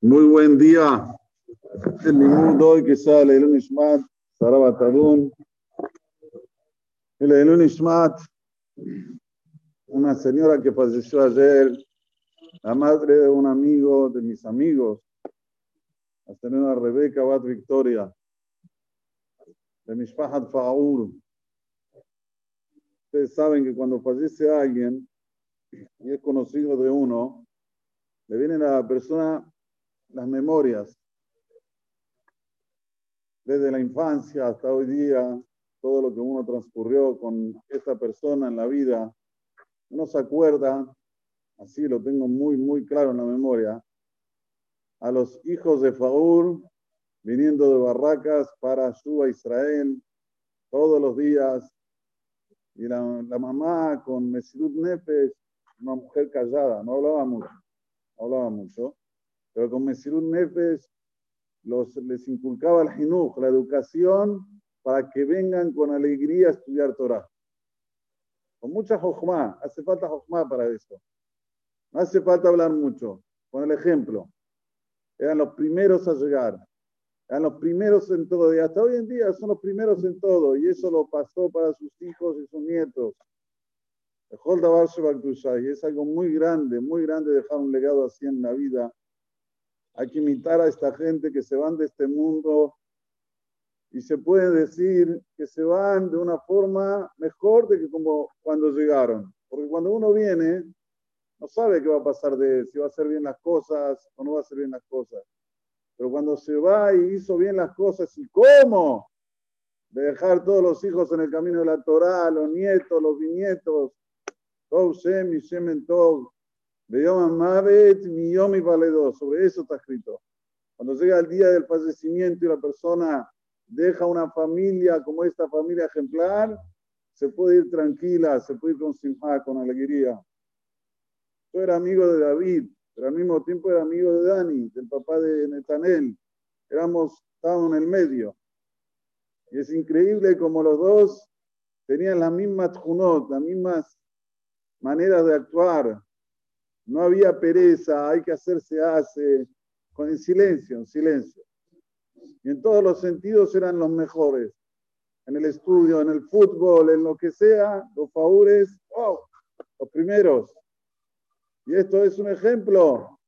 Muy buen día. El Limud hoy que sale el Unishmat, Sarabatadun. El Unishmat, una señora que falleció ayer, la madre de un amigo de mis amigos, la señora Rebeca Bat Victoria, de Mishpahat Faur. Ustedes saben que cuando fallece alguien y es conocido de uno, le vienen a la persona las memorias. Desde la infancia hasta hoy día, todo lo que uno transcurrió con esta persona en la vida, uno se acuerda, así lo tengo muy, muy claro en la memoria, a los hijos de Faur viniendo de Barracas para Suba Israel todos los días, y la, mamá con Mesirut Nefesh, una mujer callada, no hablaba mucho, no hablaba mucho, pero con Mesirut Nefesh los, les inculcaba el Hinuch, la educación, para que vengan con alegría a estudiar Torah. Con mucha jojma, hace falta jojma para eso. No hace falta hablar mucho. Con el ejemplo, eran los primeros a llegar, eran los primeros en todo, y hasta hoy en día son los primeros en todo, y eso lo pasó para sus hijos y sus nietos. Es algo muy grande, muy grande dejar un legado así en la vida hay que imitar a esta gente que se van de este mundo y se puede decir que se van de una forma mejor de que como cuando llegaron. Porque cuando uno viene, no sabe qué va a pasar de si va a hacer bien las cosas o no va a hacer bien las cosas. Pero cuando se va y hizo bien las cosas, ¿y cómo? De dejar todos los hijos en el camino de la Torah, los nietos, los bisnietos, y. Sobre eso está escrito. Cuando llega el día del fallecimiento y la persona deja una familia como esta familia ejemplar, se puede ir tranquila, se puede ir con simpa, con alegría. Yo era amigo de David, pero al mismo tiempo era amigo de Dani, del papá de Netanel. Éramos, estábamos en el medio. Y es increíble como los dos tenían las mismas tjunot, las mismas maneras de actuar, no había pereza, hay que hacerse hace, con el silencio, en silencio. Y en todos los sentidos eran los mejores. En el estudio, en el fútbol, en lo que sea, los favores, oh, los primeros. Y esto es un ejemplo,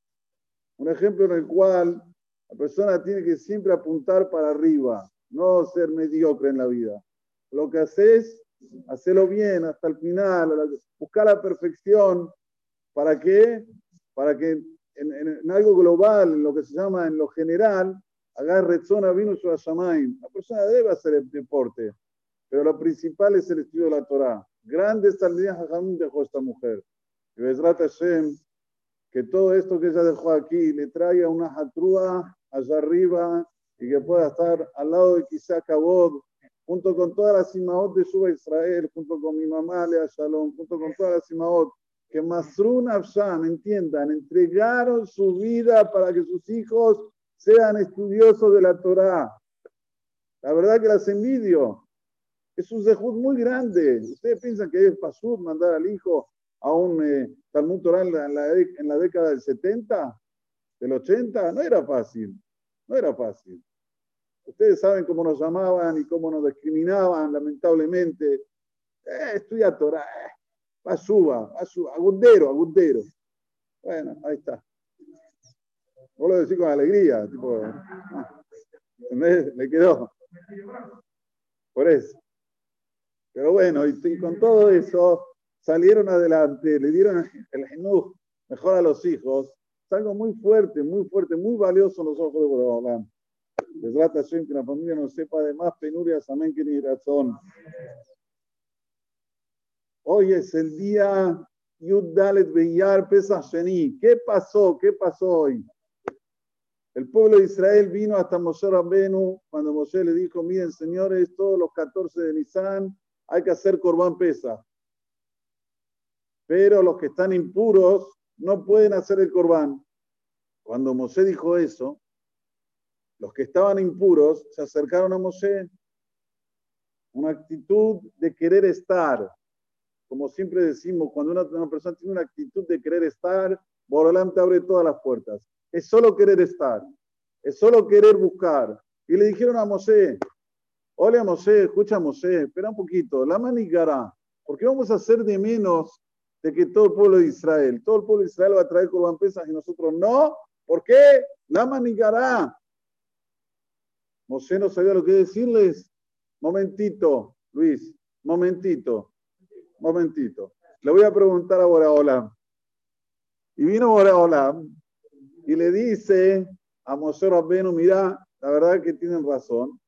un ejemplo en el cual la persona tiene que siempre apuntar para arriba, no ser mediocre en la vida. Lo que haces, hacelo bien hasta el final, buscar la perfección ¿Para qué? Para que en, algo global, en lo que se llama en lo general, agarre zona vino su La persona debe hacer el deporte, pero lo principal es el estudio de la Torah. Grandes salidas Jajamín dejó esta mujer. Y Bezrat Hashem, que todo esto que ella dejó aquí le traiga una jatrúa allá arriba y que pueda estar al lado de quizá Kabod, junto con todas las imaot de Suba Israel, junto con mi mamá Lea Shalom, junto con todas las imaot que Masrun Afsham, entiendan, entregaron su vida para que sus hijos sean estudiosos de la Torah. La verdad que las envidio. Es un zehut muy grande. ¿Ustedes piensan que es pasud mandar al hijo a un eh, Talmud Torah en la, en la década del 70, del 80? No era fácil. No era fácil. Ustedes saben cómo nos llamaban y cómo nos discriminaban, lamentablemente. Eh, estudia Torah. Eh a suba, agundero, agundero. Bueno, ahí está. Vos lo decís con alegría, tipo, Le quedó. Por eso. Pero bueno, y, con todo eso salieron adelante, le dieron el genuj mejor a los hijos. Es algo muy fuerte, muy fuerte, muy valioso en los ojos de Borobalán. Les trata que la familia no sepa de más penurias, amén, que ni razón. Hoy es el día Beyar Pesach. ¿Qué pasó? ¿Qué pasó hoy? El pueblo de Israel vino hasta Moshe Rabbenu cuando Moshe le dijo, miren señores, todos los 14 de Nisan hay que hacer Corban Pesa. Pero los que están impuros no pueden hacer el Corban. Cuando Moshe dijo eso, los que estaban impuros se acercaron a Moshe. Una actitud de querer estar, como siempre decimos, cuando una, persona tiene una actitud de querer estar, Borolam te abre todas las puertas. Es solo querer estar, es solo querer buscar. Y le dijeron a Mosé, hola Mosé, escucha Mosé, espera un poquito, la manigará, ¿por qué vamos a hacer de menos de que todo el pueblo de Israel, todo el pueblo de Israel va a traer Corban Pesas y nosotros no? ¿Por qué? La manigará. Mosé no sabía lo que decirles. Momentito, Luis, momentito, momentito. Le voy a preguntar a Boraholam. Y vino Boraholam y le dice a Moshe Rabbenu, mira, la verdad que tienen razón,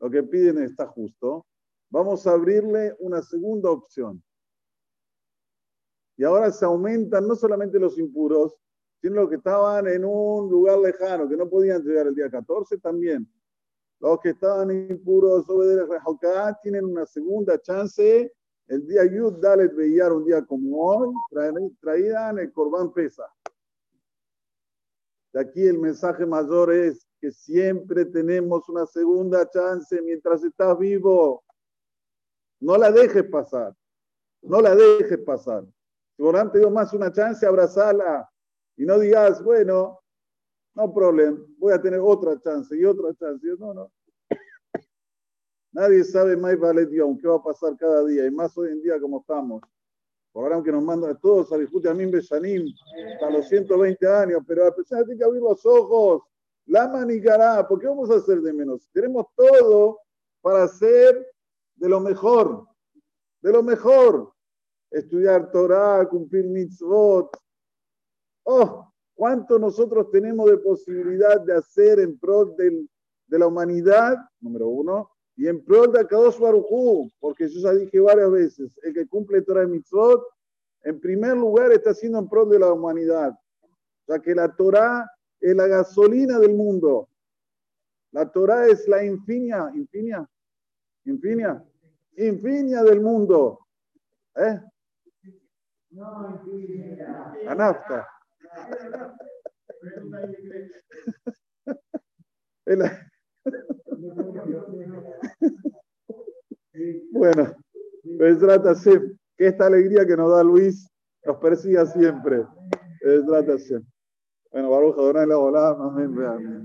lo que piden está justo, vamos a abrirle una segunda opción. Y ahora se aumentan no solamente los impuros, sino los que estaban en un lugar lejano, que no podían llegar el día 14 también. Los que estaban impuros, obedecen tienen una segunda chance. El día Yud Dalet Beyar, un día como hoy, traían el Corbán Pesa. De aquí el mensaje mayor es que siempre tenemos una segunda chance mientras estás vivo. No la dejes pasar. No la dejes pasar. Si por te dio más una chance, abrazala. Y no digas, bueno, no problema, voy a tener otra chance y otra chance. No, no. Nadie sabe más vale Dios, qué va a pasar cada día, y más hoy en día como estamos. Por aunque nos mandan a todos a discutir a mí Besanim hasta los 120 años, pero a pesar de que abrir los ojos, la manicará, ¿por qué vamos a hacer de menos? Tenemos todo para hacer de lo mejor, de lo mejor. Estudiar Torah, cumplir mitzvot. Oh, ¿cuánto nosotros tenemos de posibilidad de hacer en pro de la humanidad? Número uno. Y en pro de Akadosh Barujú, porque yo ya dije varias veces, el que cumple Torah mitzvot, en primer lugar está haciendo en pro de la humanidad. O sea que la Torah es la gasolina del mundo. La Torah es la infinia, infinia, infinia, infinia del mundo. ¿Eh? La nafta. Bueno, pues trata que esta alegría que nos da Luis nos persiga siempre. Trata bueno, Baruch Adonai la Olam, amén, amén.